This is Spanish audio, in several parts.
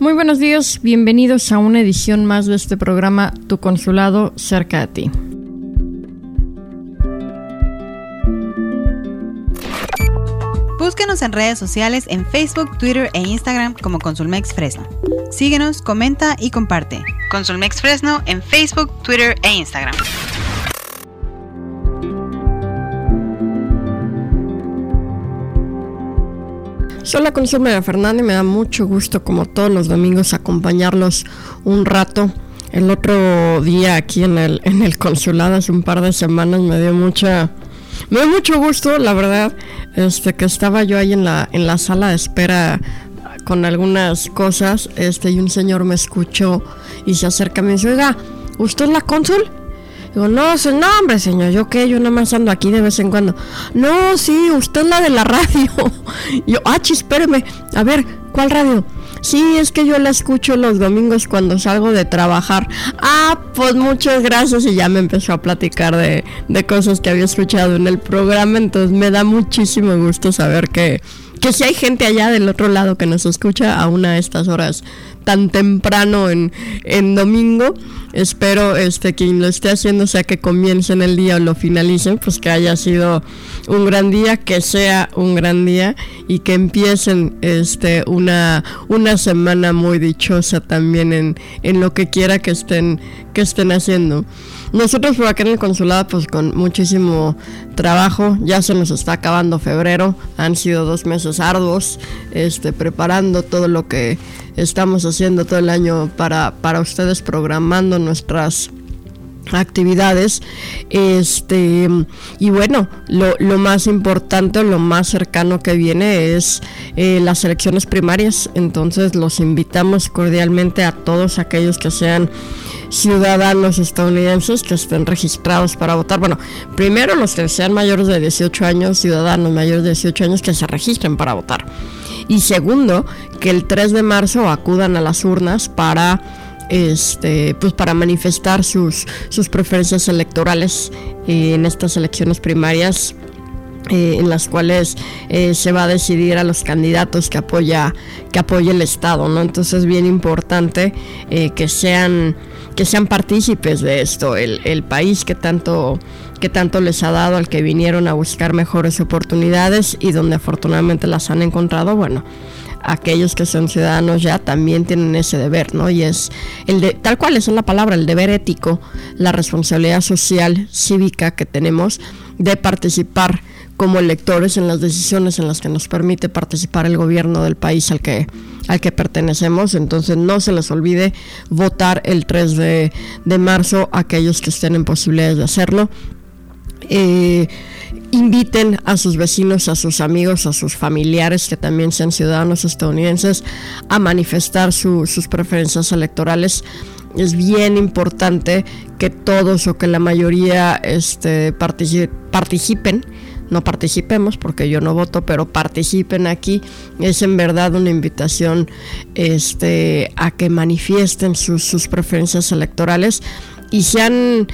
Muy buenos días, bienvenidos a una edición más de este programa Tu Consulado cerca de ti. Búsquenos en redes sociales en Facebook, Twitter e Instagram como Consulmex Fresno. Síguenos, comenta y comparte. Consulmex Fresno en Facebook, Twitter e Instagram. Soy la consumera Fernanda y me da mucho gusto, como todos los domingos, acompañarlos un rato. El otro día aquí en el, en el consulado, hace un par de semanas, me dio mucha. Me dio mucho gusto, la verdad, este que estaba yo ahí en la, en la sala de espera con algunas cosas, este, y un señor me escuchó y se acerca y me dice, oiga, ¿usted es la cónsul? Digo, no, no, hombre, señor, yo qué, yo nada más ando aquí de vez en cuando. No, sí, usted es la de la radio. yo, ah, espéreme, a ver, ¿cuál radio? Sí, es que yo la escucho los domingos cuando salgo de trabajar. Ah, pues muchas gracias. Y ya me empezó a platicar de, de cosas que había escuchado en el programa. Entonces me da muchísimo gusto saber que, que si hay gente allá del otro lado que nos escucha a una de estas horas tan temprano en, en domingo. Espero este quien lo esté haciendo, sea que comiencen el día o lo finalicen, pues que haya sido un gran día, que sea un gran día y que empiecen este una, una semana muy dichosa también en, en lo que quiera que estén, que estén haciendo. Nosotros por acá en el consulado pues con muchísimo trabajo, ya se nos está acabando febrero, han sido dos meses arduos, este, preparando todo lo que estamos haciendo todo el año para, para ustedes, programando nuestras actividades este y bueno lo, lo, más importante lo más cercano que viene es eh, las elecciones primarias entonces los invitamos cordialmente a todos aquellos que sean ciudadanos estadounidenses que estén registrados para votar. Bueno, primero los que sean mayores de 18 años, ciudadanos mayores de 18 años que se registren para votar. Y segundo, que el 3 de marzo acudan a las urnas para este pues para manifestar sus, sus preferencias electorales eh, en estas elecciones primarias eh, en las cuales eh, se va a decidir a los candidatos que apoya que apoya el estado no entonces es bien importante que sean que sean partícipes de esto, el, el país que tanto, que tanto les ha dado al que vinieron a buscar mejores oportunidades y donde afortunadamente las han encontrado, bueno, aquellos que son ciudadanos ya también tienen ese deber, ¿no? Y es el de, tal cual es la palabra, el deber ético, la responsabilidad social, cívica que tenemos de participar como electores en las decisiones en las que nos permite participar el gobierno del país al que, al que pertenecemos. Entonces no se les olvide votar el 3 de, marzo a aquellos que estén en posibilidades de hacerlo. Eh, inviten a sus vecinos, a sus amigos, a sus familiares que también sean ciudadanos estadounidenses a manifestar sus preferencias electorales. Es bien importante que todos o que la mayoría este, participen no participemos porque yo no voto, pero participen aquí. Es en verdad una invitación este, a que manifiesten sus, preferencias electorales y sean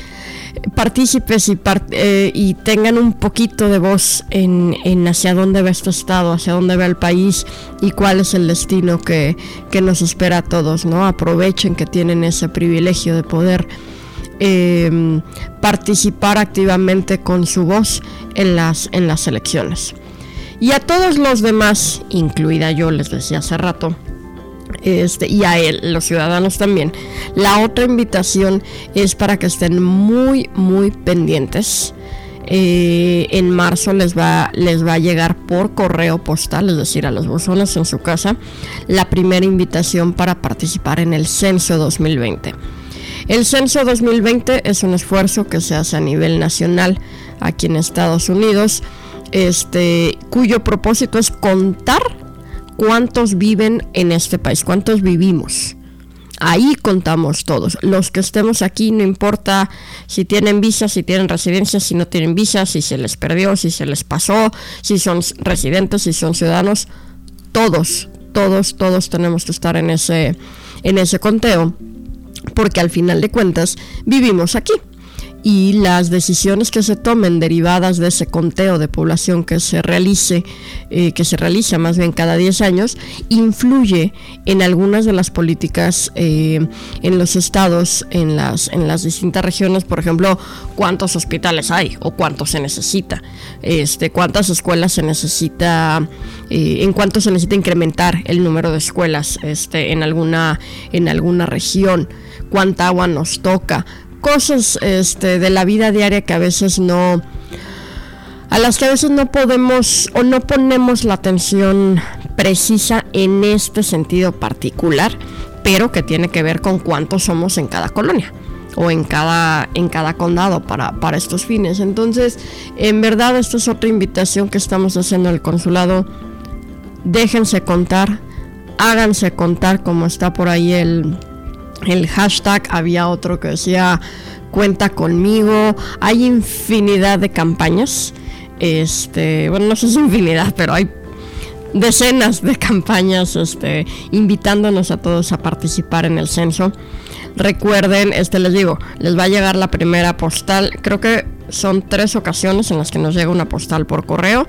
partícipes y, eh, y tengan un poquito de voz en, hacia dónde va este estado, hacia dónde va el país y cuál es el destino que, que nos espera a todos, ¿no? Aprovechen que tienen ese privilegio de poder Em, participar activamente con su voz en las, en las elecciones. Y a todos los demás, incluida yo, les decía hace rato, este, y a él, los ciudadanos también. La otra invitación es para que estén muy, muy pendientes. Eh, en marzo les va, les va a llegar por correo postal, es decir, a los buzones en su casa, la primera invitación para participar en el censo 2020. El censo 2020 es un esfuerzo que se hace a nivel nacional aquí en Estados Unidos, este, cuyo propósito es contar cuántos viven en este país, cuántos vivimos. Ahí contamos todos. Los que estemos aquí, no importa si tienen visa, si tienen residencia, si no tienen visa, si se les perdió, si se les pasó, si son residentes, si son ciudadanos, todos, todos, todos tenemos que estar en ese, en ese conteo porque al final de cuentas vivimos aquí. Y las decisiones que se tomen derivadas de ese conteo de población que se realice, eh, que se realiza más bien cada 10 años, influye en algunas de las políticas eh, en los estados, en las, en las distintas regiones, por ejemplo, cuántos hospitales hay o cuánto se necesita, este, cuántas escuelas se necesita, eh, en cuánto se necesita incrementar el número de escuelas este, en, alguna, en alguna región, cuánta agua nos toca, cosas este, de la vida diaria que a veces no, a las que a veces no podemos o no ponemos la atención precisa en este sentido particular, pero que tiene que ver con cuántos somos en cada colonia o en cada, en cada condado para, para estos fines. Entonces, en verdad, esta es otra invitación que estamos haciendo al consulado. Déjense contar, háganse contar como está por ahí el, el hashtag, había otro que decía cuenta conmigo, hay infinidad de campañas, este, bueno, no sé si infinidad, pero hay decenas de campañas este, invitándonos a todos a participar en el censo. Recuerden, este les digo, les va a llegar la primera postal, creo que son tres ocasiones en las que nos llega una postal por correo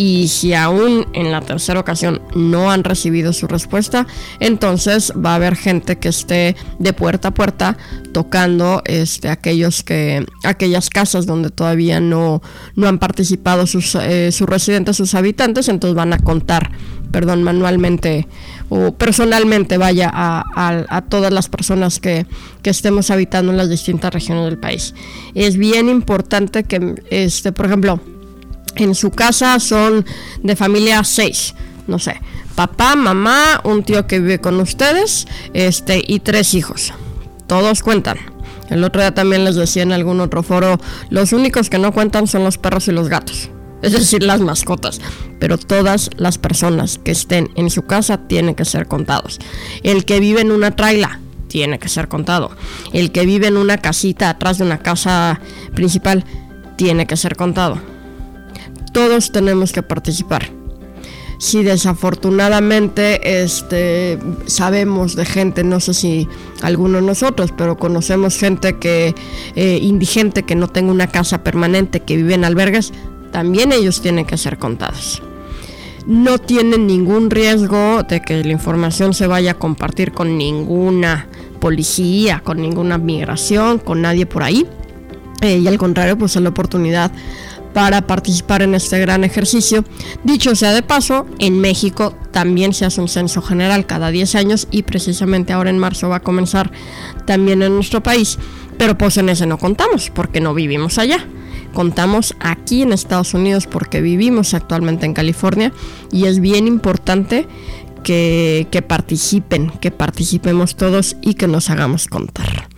y si aún en la tercera ocasión no han recibido su respuesta, entonces va a haber gente que esté de puerta a puerta tocando este, aquellos que, aquellas casas donde todavía no, no han participado sus, eh, sus residentes, sus habitantes, entonces van a contar, perdón, manualmente o personalmente vaya a, todas las personas que, que, estemos habitando en las distintas regiones del país. Es bien importante que, este, por ejemplo, en su casa son de familia seis, no sé, papá, mamá, un tío que vive con ustedes, este y tres hijos. Todos cuentan. El otro día también les decía en algún otro foro, los únicos que no cuentan son los perros y los gatos, es decir, las mascotas. Pero todas las personas que estén en su casa tienen que ser contados. El que vive en una traila tiene que ser contado. El que vive en una casita atrás de una casa principal tiene que ser contado todos tenemos que participar. Si desafortunadamente este, sabemos de gente, no sé si alguno de nosotros, pero conocemos gente que eh, indigente que no tenga una casa permanente, que vive en albergues, también ellos tienen que ser contados. No tienen ningún riesgo de que la información se vaya a compartir con ninguna policía, con ninguna migración, con nadie por ahí. Eh, y al contrario, pues es la oportunidad para participar en este gran ejercicio. Dicho sea de paso, en México también se hace un censo general cada 10 años y precisamente ahora en marzo va a comenzar también en nuestro país. Pero pues en ese no contamos porque no vivimos allá. Contamos aquí en Estados Unidos porque vivimos actualmente en California y es bien importante que, que participen, que participemos todos y que nos hagamos contar.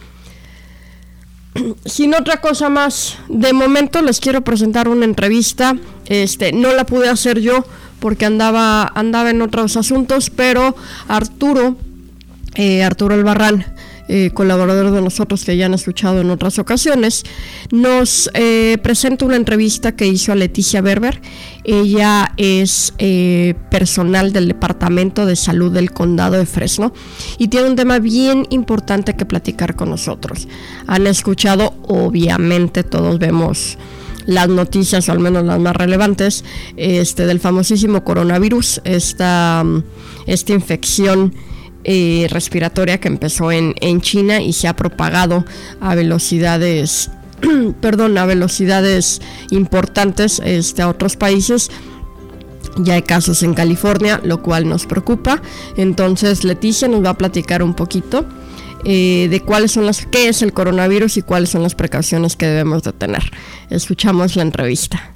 sin otra cosa más, de momento les quiero presentar una entrevista. Este, no la pude hacer yo porque andaba, andaba en otros asuntos, pero Arturo, eh, Arturo Albarrán, eh, colaborador de nosotros que ya han escuchado en otras ocasiones, nos eh, presenta una entrevista que hizo a Leticia Berber. Ella es eh, personal del Departamento de Salud del Condado de Fresno y tiene un tema bien importante que platicar con nosotros. Han escuchado, obviamente todos vemos las noticias, o al menos las más relevantes, este, del famosísimo coronavirus, esta, esta infección eh, respiratoria que empezó en, China y se ha propagado a velocidades perdón, a velocidades importantes este, a otros países. Ya hay casos en California, lo cual nos preocupa. Entonces Leticia nos va a platicar un poquito eh, de cuáles son las, qué es el coronavirus y cuáles son las precauciones que debemos de tener. Escuchamos la entrevista.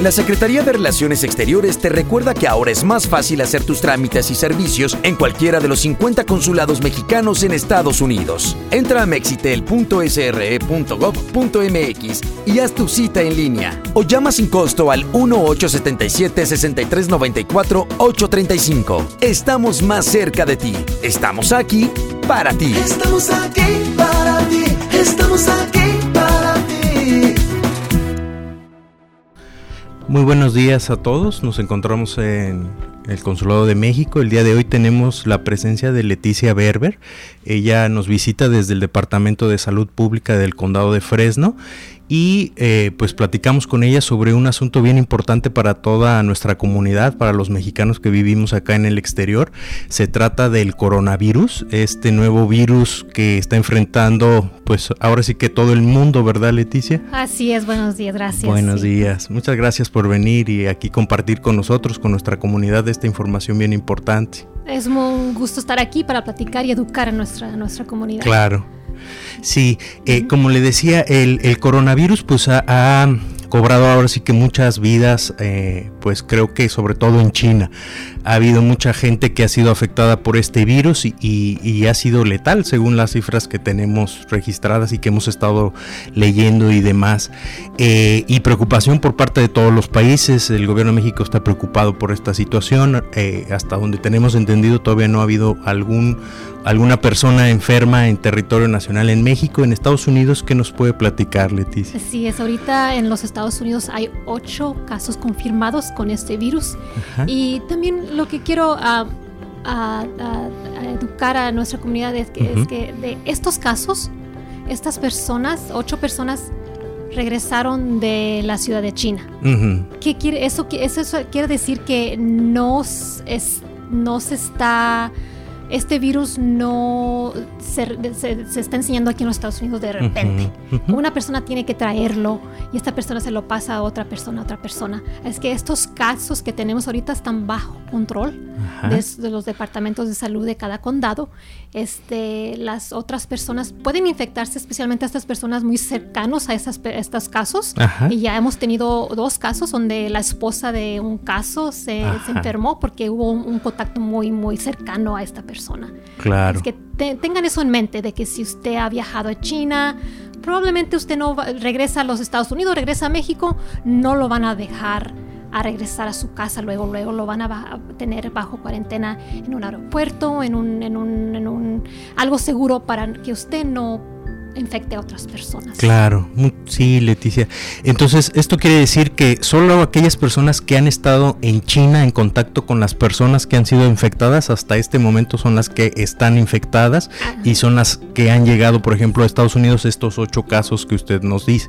La Secretaría de Relaciones Exteriores te recuerda que ahora es más fácil hacer tus trámites y servicios en cualquiera de los 50 consulados mexicanos en Estados Unidos. Entra a mexitel.sre.gov.mx y haz tu cita en línea o llama sin costo al 1877-6394-835. Estamos más cerca de ti. Estamos aquí para ti. Estamos aquí para ti. Estamos aquí Muy buenos días a todos. Nos encontramos en el Consulado de México. El día de hoy tenemos la presencia de Leticia Berber. Ella nos visita desde el Departamento de Salud Pública del Condado de Fresno y eh, pues platicamos con ella sobre un asunto bien importante para toda nuestra comunidad, para los mexicanos que vivimos acá en el exterior. Se trata del coronavirus, este nuevo virus que está enfrentando pues ahora sí que todo el mundo, ¿verdad Leticia? Así es, buenos días, gracias. Buenos días, muchas gracias por venir y aquí compartir con nosotros, con nuestra comunidad, esta información bien importante. Es un gusto estar aquí para platicar y educar a nuestra, a nuestra comunidad. Claro. Sí, eh, como le decía, el, el coronavirus pues ha, cobrado ahora sí que muchas vidas, eh, pues creo que sobre todo en China. Ha habido mucha gente que ha sido afectada por este virus y, y, ha sido letal según las cifras que tenemos registradas y que hemos estado leyendo y demás. Eh, y preocupación por parte de todos los países. El gobierno de México está preocupado por esta situación. Eh, hasta donde tenemos entendido todavía no ha habido algún alguna persona enferma en territorio nacional en México, en Estados Unidos, ¿qué nos puede platicar, Leticia? Sí, es ahorita en los Estados Unidos hay ocho casos confirmados con este virus Ajá. y también lo que quiero uh, a, a, a, educar a nuestra comunidad es que, uh -huh. es que de estos casos, estas personas, ocho personas regresaron de la ciudad de China. Uh -huh. ¿Qué quiere eso, eso, eso quiere decir que no es, no se está este virus no se, se, se, está enseñando aquí en los Estados Unidos de repente. Uh -huh, uh -huh. Una persona tiene que traerlo y esta persona se lo pasa a otra persona, a otra persona. Es que estos casos que tenemos ahorita están bajo control de, de, los departamentos de salud de cada condado. Este, las otras personas pueden infectarse, especialmente estas personas muy cercanos a esas, estos casos. Y ya hemos tenido dos casos donde la esposa de un caso se, se enfermó porque hubo un, un contacto muy, muy cercano a esta persona persona. Claro. Es que te, tengan eso en mente, de que si usted ha viajado a China, probablemente usted no va, regresa a los Estados Unidos, regresa a México, no lo van a dejar a regresar a su casa, luego, luego lo van a, a tener bajo cuarentena en un aeropuerto, en un, en un, en un algo seguro para que usted no infecte a otras personas. Claro, sí, Leticia. Entonces, esto quiere decir que solo aquellas personas que han estado en China en contacto con las personas que han sido infectadas hasta este momento son las que están infectadas Ajá. y son las que han llegado, por ejemplo, a Estados Unidos, estos ocho casos que usted nos dice.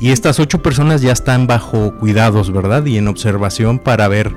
Y estas ocho personas ya están bajo cuidados, ¿verdad? Y en observación para ver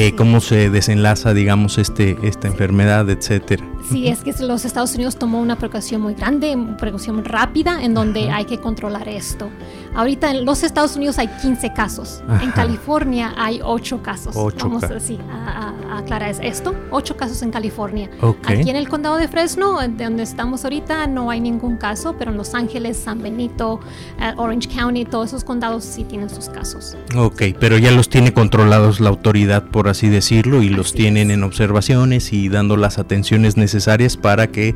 eh, cómo se desenlaza, digamos, este, esta enfermedad, etcétera. Sí, es que los Estados Unidos tomó una precaución muy grande, una precaución rápida en donde Ajá. hay que controlar esto. Ahorita en los Estados Unidos hay 15 casos, Ajá. en California hay 8 casos. 8 Vamos ca así a, a, aclarar esto, 8 casos en California. Okay. Aquí en el condado de Fresno, de donde estamos ahorita, no hay ningún caso, pero en Los Ángeles, San Benito, uh, Orange County, todos esos condados sí tienen sus casos. Ok, pero ya los tiene controlados la autoridad, por así decirlo, y así los tienen es. en observaciones y dando las atenciones necesarias para que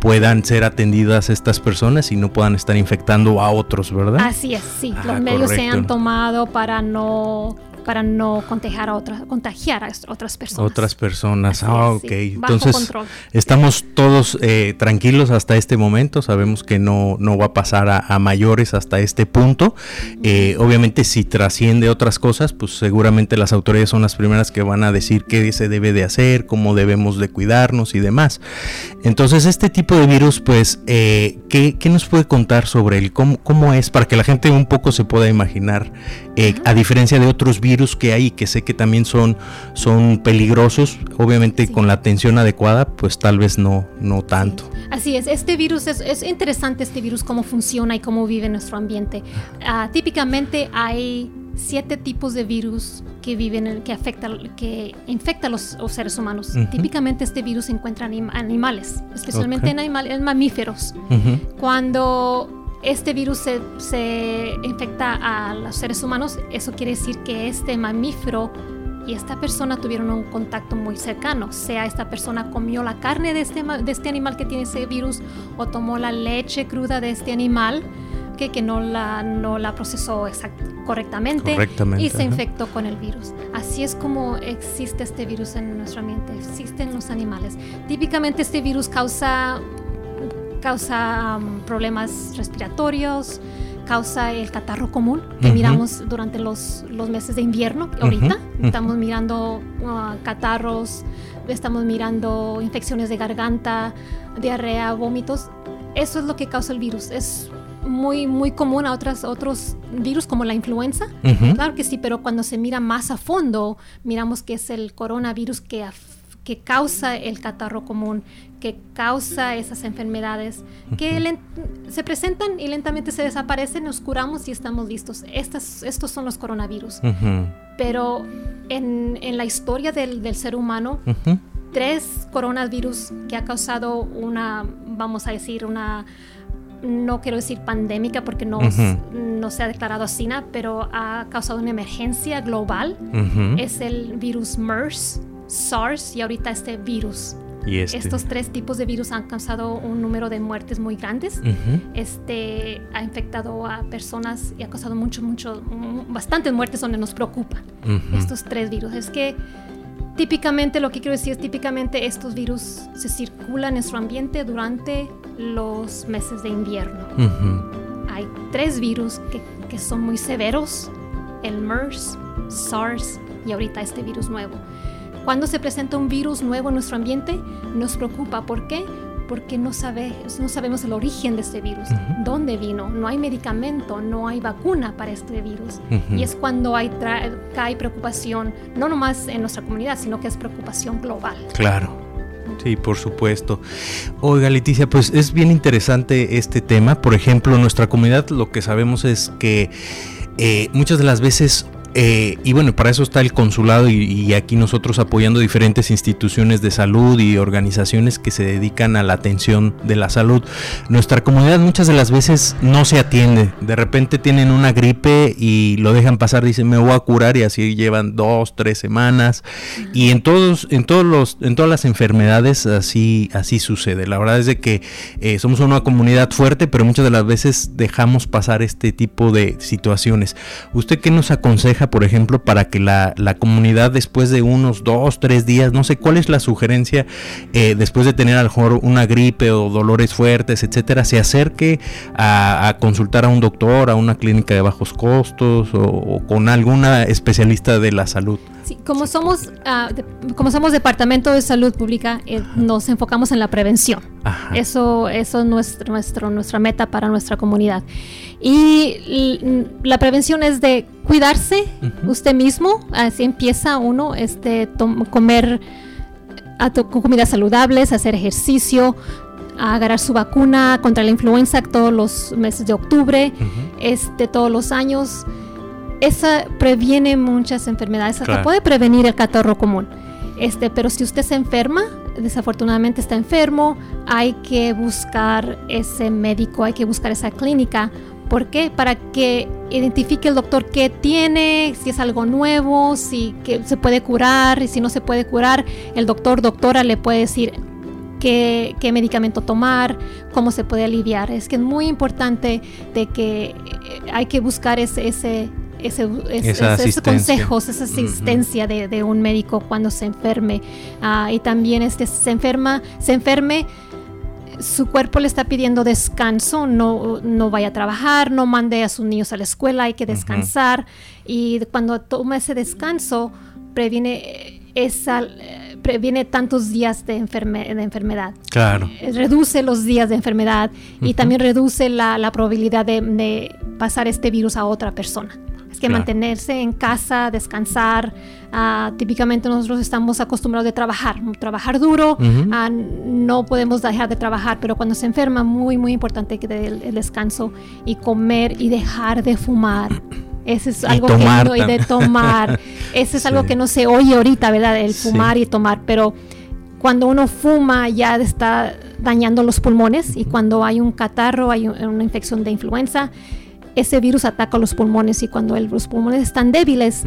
puedan ser atendidas estas personas y no puedan estar infectando a otros, ¿verdad? Así es, sí. Ah, Los medios correcto. se han tomado para no para no contagiar a otras, contagiar a otras personas. Otras personas, ah, ok. Sí, Entonces, control. estamos todos eh, tranquilos hasta este momento, sabemos que no, no va a pasar a, a mayores hasta este punto. Eh, obviamente, si trasciende otras cosas, pues seguramente las autoridades son las primeras que van a decir qué se debe de hacer, cómo debemos de cuidarnos y demás. Entonces, este tipo de virus, pues, eh, ¿qué, ¿qué, nos puede contar sobre él? ¿Cómo, ¿Cómo es? Para que la gente un poco se pueda imaginar, a diferencia de otros virus, virus que hay que sé que también son, son peligrosos, obviamente sí. con la atención adecuada, pues tal vez no, no tanto. Sí. Así es, este virus es, es, interesante, este virus, cómo funciona y cómo vive en nuestro ambiente. Uh, típicamente hay siete tipos de virus que viven, que afecta, que infecta a los, los seres humanos. Uh -huh. Típicamente este virus se encuentra en animales, especialmente okay. en, animal, en mamíferos. Uh -huh. Cuando este virus se, se, infecta a los seres humanos, eso quiere decir que este mamífero y esta persona tuvieron un contacto muy cercano, sea esta persona comió la carne de este, de este animal que tiene ese virus o tomó la leche cruda de este animal que, que no, la, no la procesó correctamente, correctamente, y se infectó con el virus. Así es como existe este virus en nuestro ambiente, existen los animales. Típicamente este virus causa causa um, problemas respiratorios, causa el catarro común que miramos durante los, los, meses de invierno. Ahorita estamos mirando uh, catarros, estamos mirando infecciones de garganta, diarrea, vómitos. Eso es lo que causa el virus. Es muy, muy común a otras, otros virus como la influenza. Claro que sí, pero cuando se mira más a fondo, miramos que es el coronavirus que, que causa el catarro común, que causa esas enfermedades, que se presentan y lentamente se desaparecen, nos curamos y estamos listos. Estas, estos son los coronavirus. Pero en, en, la historia del, del ser humano, tres coronavirus que ha causado una, vamos a decir, una no quiero decir pandémica porque no, no se ha declarado así, pero ha causado una emergencia global. Es el virus MERS, SARS y ahorita este virus. ¿Y este? Estos tres tipos de virus han causado un número de muertes muy grandes. Este ha infectado a personas y ha causado mucho, mucho, bastantes muertes donde nos preocupa estos tres virus. Es que típicamente, lo que quiero decir es típicamente estos virus se circulan en nuestro ambiente durante los meses de invierno. Hay tres virus que, que, son muy severos, el MERS, SARS y ahorita este virus nuevo. Cuando se presenta un virus nuevo en nuestro ambiente, nos preocupa. ¿Por qué? Porque no, sabe, no sabemos el origen de este virus, dónde vino, no hay medicamento, no hay vacuna para este virus. Y es cuando hay, hay preocupación, no nomás en nuestra comunidad, sino que es preocupación global. Claro. Sí, por supuesto. Oiga, Leticia, pues es bien interesante este tema. Por ejemplo, en nuestra comunidad lo que sabemos es que eh, muchas de las veces eh, y bueno, para eso está el consulado y, aquí nosotros apoyando diferentes instituciones de salud y organizaciones que se dedican a la atención de la salud. Nuestra comunidad muchas de las veces no se atiende. De repente tienen una gripe y lo dejan pasar, dicen me voy a curar y así llevan dos, tres semanas. Y en todos, en todos los, en todas las enfermedades así, así sucede. La verdad es de que eh, somos una comunidad fuerte, pero muchas de las veces dejamos pasar este tipo de situaciones. ¿Usted qué nos aconseja? Por ejemplo, para que la, comunidad después de unos dos, tres días, no sé cuál es la sugerencia, eh, después de tener a lo mejor una gripe o dolores fuertes, etcétera, se acerque a, consultar a un doctor, a una clínica de bajos costos o con alguna especialista de la salud? como somos ah, como somos departamento de salud pública, eh, nos enfocamos en la prevención. Eso eso es nuestro, nuestro nuestra meta para nuestra comunidad. Y la prevención es de cuidarse usted mismo, así empieza uno este comer a comidas saludables, hacer ejercicio, agarrar su vacuna contra la influenza todos los meses de octubre, este todos los años. Esa previene muchas enfermedades, hasta puede prevenir el catarro común. Este, pero si usted se enferma, desafortunadamente está enfermo, hay que buscar ese médico, hay que buscar esa clínica. ¿Por qué? Para que identifique el doctor qué tiene, si es algo nuevo, si que se puede curar, y si no se puede curar, el doctor, doctora le puede decir qué, qué medicamento tomar, cómo se puede aliviar. Es que es muy importante de que eh, hay que buscar ese, ese ese, esos consejos, esa asistencia de, un médico cuando se enferme. Ah, y también este, se enferma, se enferme, su cuerpo le está pidiendo descanso, no, no vaya a trabajar, no mande a sus niños a la escuela, hay que descansar. Y cuando toma ese descanso, previene esa previene tantos días de, de enfermedad. Claro. Eh, reduce los días de enfermedad y también reduce la, la probabilidad de, de, pasar este virus a otra persona que mantenerse en casa, descansar. Ah, típicamente nosotros estamos acostumbrados de trabajar, trabajar duro, ah, no podemos dejar de trabajar, pero cuando se enferma, muy, muy importante que el, el descanso y comer y dejar de fumar. Ese es algo que no, y de tomar. Ese es algo que no se oye ahorita, ¿verdad? El fumar y tomar, pero cuando uno fuma ya está dañando los pulmones y cuando hay un catarro, hay una infección de influenza, ese virus ataca los pulmones y cuando los pulmones están débiles,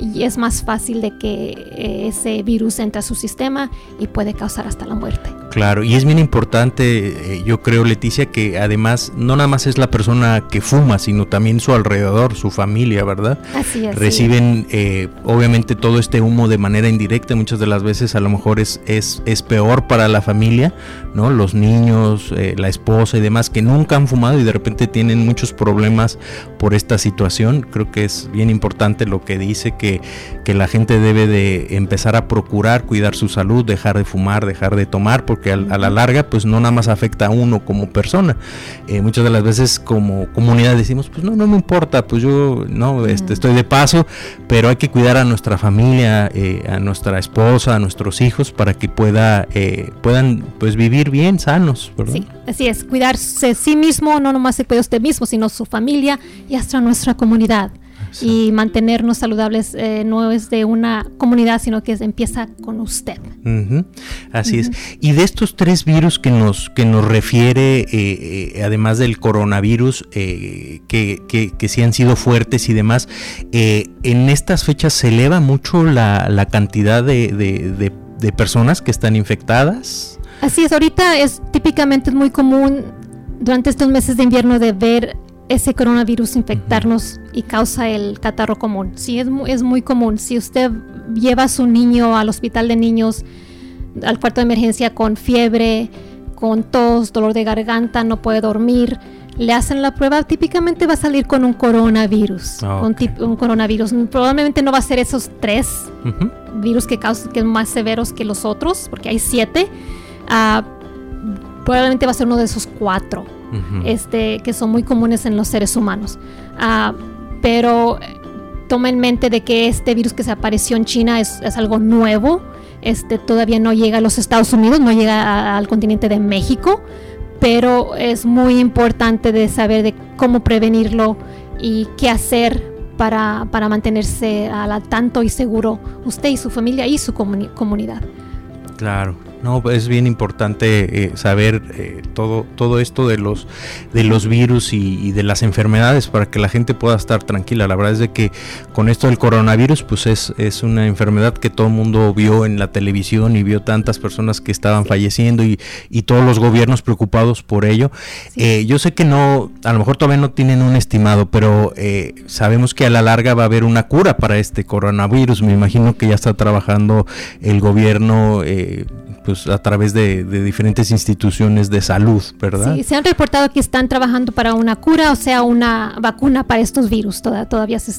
y es más fácil de que eh, ese virus entre a su sistema y puede causar hasta la muerte. Claro, y es bien importante, eh, yo creo, Leticia, que además no nada más es la persona que fuma, sino también su alrededor, su familia, ¿verdad? Así es. Reciben, eh, obviamente, todo este humo de manera indirecta, muchas de las veces a lo mejor es, es, es peor para la familia, ¿no? Los niños, eh, la esposa y demás, que nunca han fumado y de repente tienen muchos problemas por esta situación. Creo que es bien importante lo que dice, que, que la gente debe de empezar a procurar cuidar su salud, dejar de fumar, dejar de tomar, porque que a, la larga pues no nada más afecta a uno como persona. Eh, muchas de las veces como comunidad decimos, pues no, no me importa, pues yo no este, estoy de paso, pero hay que cuidar a nuestra familia, eh, a nuestra esposa, a nuestros hijos para que pueda, eh, puedan pues vivir bien, sanos. Sí, así es, cuidarse a sí mismo, no nomás se cuida usted mismo, sino su familia y hasta nuestra comunidad y mantenernos saludables eh, no es de una comunidad, sino que empieza con usted. Así es. Y de estos tres virus que nos, que nos refiere, eh, eh, además del coronavirus, que, que, que, sí han sido fuertes y demás, en estas fechas se eleva mucho la, la cantidad de, de, de, personas que están infectadas. Así es, ahorita es típicamente es muy común durante estos meses de invierno de ver ese coronavirus infectarnos y causa el catarro común. Sí, es, es muy común. Si usted lleva a su niño al hospital de niños, al cuarto de emergencia con fiebre, con tos, dolor de garganta, no puede dormir, le hacen la prueba, típicamente va a salir con un coronavirus. Ah, un, coronavirus. Probablemente no va a ser esos tres virus que causan que más severos que los otros, porque hay siete. Ah, probablemente va a ser uno de esos cuatro este, que son muy comunes en los seres humanos. Ah, pero toma en mente de que este virus que se apareció en China es, algo nuevo. Este, todavía no llega a los Estados Unidos, no llega al continente de México, pero es muy importante de saber de cómo prevenirlo y qué hacer para, para mantenerse al tanto y seguro usted y su familia y su comunidad. Claro. No, es bien importante eh, saber eh, todo, todo esto de los, de los virus y, de las enfermedades para que la gente pueda estar tranquila. La verdad es de que con esto del coronavirus, pues es, es una enfermedad que todo el mundo vio en la televisión y vio tantas personas que estaban falleciendo y, y todos los gobiernos preocupados por ello. Eh, yo sé que no, a lo mejor todavía no tienen un estimado, pero sabemos que a la larga va a haber una cura para este coronavirus. Me imagino que ya está trabajando el gobierno pues a través de, diferentes instituciones de salud, ¿verdad? Sí, se han reportado que están trabajando para una cura, o sea, una vacuna para estos virus. todavía se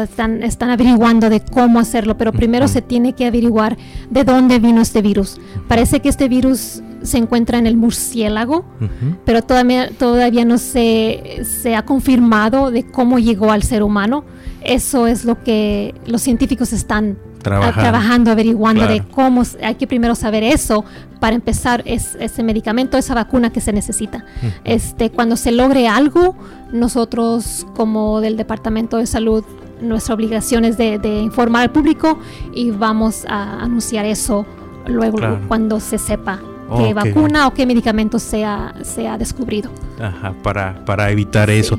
están, están averiguando de cómo hacerlo, pero primero se tiene que averiguar de dónde vino este virus. Parece que este virus se encuentra en el murciélago, pero todavía, todavía no se, se ha confirmado de cómo llegó al ser humano. Eso es lo que los científicos están trabajando, averiguando de cómo hay que primero saber eso para empezar ese medicamento, esa vacuna que se necesita. Este, cuando se logre algo, nosotros como del Departamento de Salud, nuestra obligación es de, informar al público y vamos a anunciar eso luego cuando se sepa qué vacuna o qué medicamento sea, sea descubrido. Ajá, para, para evitar eso.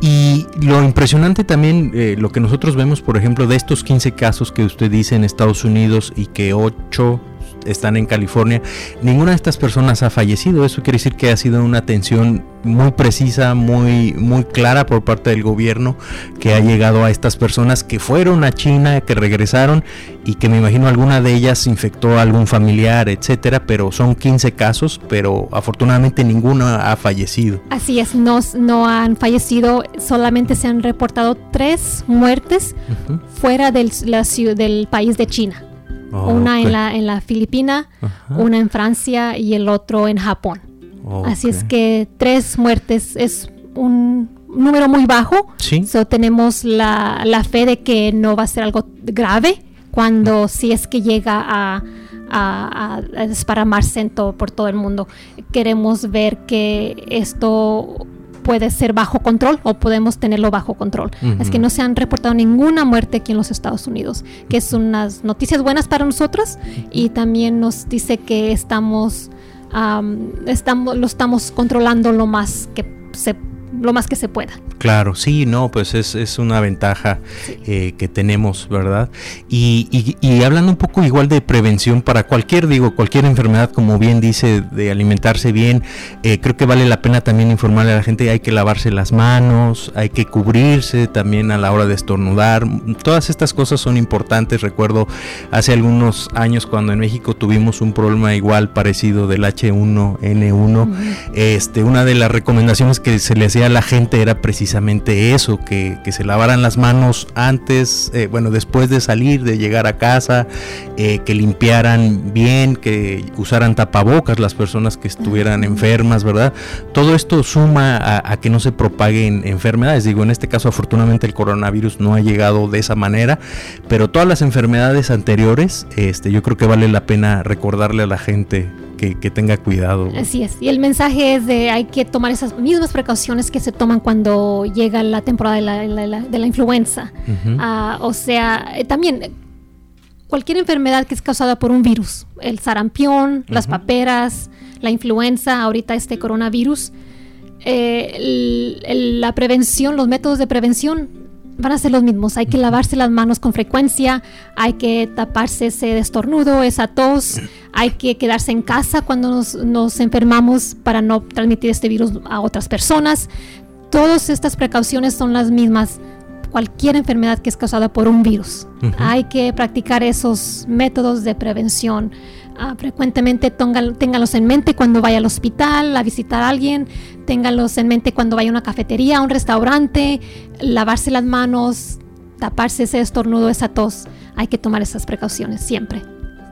Y lo impresionante también, eh, lo que nosotros vemos, por ejemplo, de estos 15 casos que usted dice en Estados Unidos y que 8 están en California, ninguna de estas personas ha fallecido. Eso quiere decir que ha sido una atención muy precisa, muy, muy clara por parte del gobierno que ha llegado a estas personas que fueron a China, que regresaron y que me imagino alguna de ellas infectó a algún familiar, etcétera, pero son 15 casos, pero afortunadamente ninguna ha fallecido. Así es, no, no han fallecido, solamente se han reportado tres muertes fuera del, la, del país de China. Una en la, en la Filipina, una en Francia y el otro en Japón. Así es que tres muertes es un número muy bajo. Sí. tenemos la, la, fe de que no va a ser algo grave cuando si es que llega a, a, a desparramarse por todo el mundo. Queremos ver que esto puede ser bajo control o podemos tenerlo bajo control. Es que no se han reportado ninguna muerte aquí en los Estados Unidos, que es unas noticias buenas para nosotros y también nos dice que estamos, estamos lo estamos controlando lo más que se lo más que se pueda. Claro, sí, no, pues es, es una ventaja eh, que tenemos, ¿verdad? Y, y, hablando un poco igual de prevención para cualquier, digo, cualquier enfermedad, como bien dice, de alimentarse bien, eh, creo que vale la pena también informarle a la gente, hay que lavarse las manos, hay que cubrirse también a la hora de estornudar, todas estas cosas son importantes, recuerdo hace algunos años cuando en México tuvimos un problema igual parecido del H1N1, este, una de las recomendaciones que se le hacía la gente era precisamente eso, que, se lavaran las manos antes, eh, bueno, después de salir, de llegar a casa, eh, que limpiaran bien, que usaran tapabocas las personas que estuvieran enfermas, ¿verdad? Todo esto suma a, que no se propaguen enfermedades. Digo, en este caso afortunadamente el coronavirus no ha llegado de esa manera, pero todas las enfermedades anteriores, este, yo creo que vale la pena recordarle a la gente que, tenga cuidado. Así es. Y el mensaje es de hay que tomar esas mismas precauciones que se toman cuando llega la temporada de la, influenza. Ah, o sea, eh, también cualquier enfermedad que es causada por un virus, el sarampión, las paperas, la influenza, ahorita este coronavirus, eh, la prevención, los métodos de prevención van a ser los mismos. Hay que lavarse las manos con frecuencia, hay que taparse ese estornudo, esa tos, hay que quedarse en casa cuando nos, enfermamos para no transmitir este virus a otras personas. Todas estas precauciones son las mismas cualquier enfermedad que es causada por un virus. Hay que practicar esos métodos de prevención. Ah, frecuentemente ténganlos en mente cuando vaya al hospital, a visitar a alguien, ténganlos en mente cuando vaya a una cafetería, a un restaurante, lavarse las manos, taparse ese estornudo, esa tos. Hay que tomar esas precauciones siempre.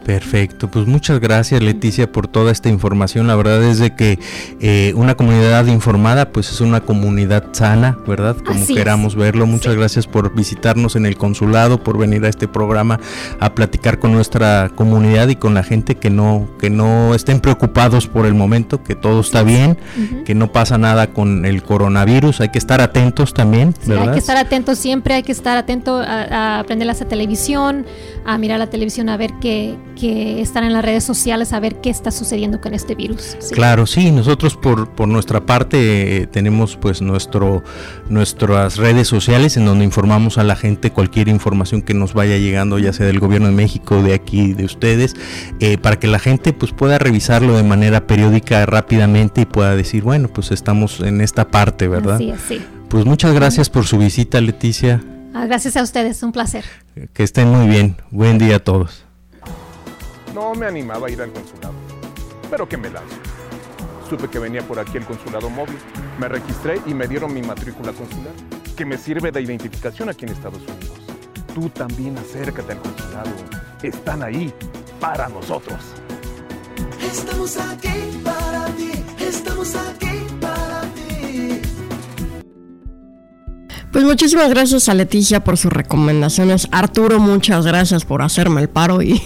Perfecto, pues muchas gracias Leticia por toda esta información. La verdad es de que eh, una comunidad informada pues es una comunidad sana, ¿verdad? Como queramos verlo. Muchas gracias por visitarnos en el consulado, por venir a este programa a platicar con nuestra comunidad y con la gente que no, que no estén preocupados por el momento, que todo está bien, que no pasa nada con el coronavirus. Hay que estar atentos también, ¿verdad? hay que estar atentos siempre, hay que estar atento a, a aprender la televisión, a mirar la televisión, a ver qué que están en las redes sociales a ver qué está sucediendo con este virus. Claro, sí, nosotros por, por nuestra parte eh, tenemos pues nuestro, nuestras redes sociales en donde informamos a la gente cualquier información que nos vaya llegando, ya sea del gobierno de México, de aquí, de ustedes, eh, para que la gente pues pueda revisarlo de manera periódica rápidamente y pueda decir, bueno, pues estamos en esta parte, ¿verdad? Sí, sí. Pues muchas gracias por su visita, Leticia. Ah, gracias a ustedes, un placer. Que estén muy bien. Buen día a todos. No me animaba a ir al consulado, pero que me lanzo. Supe que venía por aquí el consulado móvil. Me registré y me dieron mi matrícula consular, que me sirve de identificación aquí en Estados Unidos. Tú también acércate al consulado. Están ahí para nosotros. Estamos aquí para ti. Estamos aquí Pues muchísimas gracias a Leticia por sus recomendaciones. Arturo, muchas gracias por hacerme el paro y,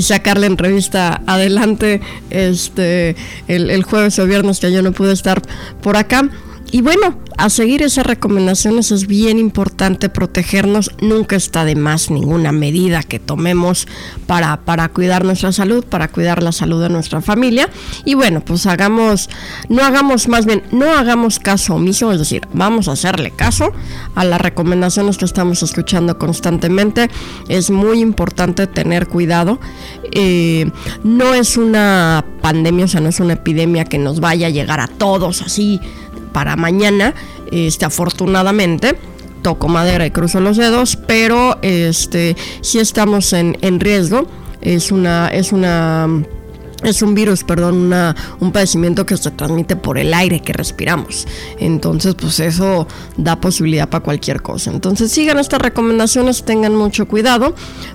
sacar la entrevista adelante este el, el jueves o viernes que yo no pude estar por acá. Y bueno, a seguir esas recomendaciones es bien importante protegernos. Nunca está de más ninguna medida que tomemos para, para cuidar nuestra salud, para cuidar la salud de nuestra familia. Y bueno, pues hagamos, no hagamos más bien, no hagamos caso omiso, es decir, vamos a hacerle caso a las recomendaciones que estamos escuchando constantemente. Es muy importante tener cuidado. Eh, no es una pandemia, o sea, no es una epidemia que nos vaya a llegar a todos así para mañana, este, afortunadamente toco madera y cruzo los dedos, pero este si estamos en, en riesgo. Es una, es una es un virus, perdón, un padecimiento que se transmite por el aire que respiramos. Entonces, pues eso da posibilidad para cualquier cosa. Entonces, sigan estas recomendaciones, tengan mucho cuidado.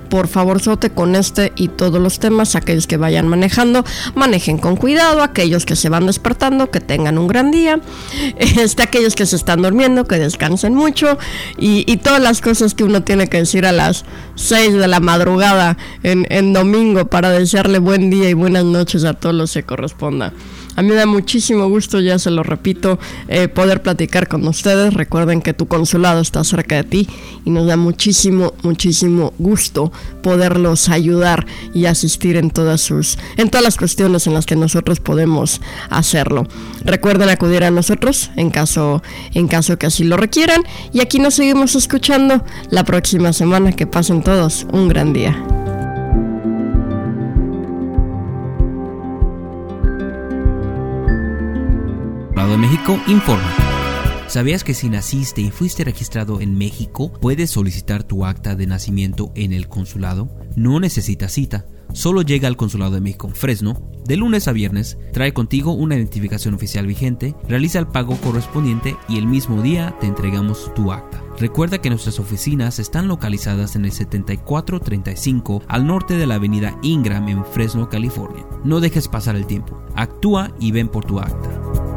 Por favor, sote con este y todos los temas, aquellos que vayan manejando, manejen con cuidado, aquellos que se van despertando, que tengan un gran día, este, aquellos que se están durmiendo, que descansen mucho y, y todas las cosas que uno tiene que decir a las 6 de la madrugada en, en domingo para desearle buen día y buenas noches a todos los que corresponda. A mí me da muchísimo gusto, ya se lo repito, eh, poder platicar con ustedes. Recuerden que tu consulado está cerca de ti y nos da muchísimo, muchísimo gusto poderlos ayudar y asistir en todas sus, en todas las cuestiones en las que nosotros podemos hacerlo. Recuerden acudir a nosotros en caso, en caso que así lo requieran. Y aquí nos seguimos escuchando la próxima semana. Que pasen todos un gran día. México informa. ¿Sabías que si naciste y fuiste registrado en México, puedes solicitar tu acta de nacimiento en el consulado? No necesitas cita. Solo llega al Consulado de México en Fresno, de lunes a viernes, trae contigo una identificación oficial vigente, realiza el pago correspondiente y el mismo día te entregamos tu acta. Recuerda que nuestras oficinas están localizadas en el 7435 al norte de la avenida Ingram en Fresno, California. No dejes pasar el tiempo, actúa y ven por tu acta.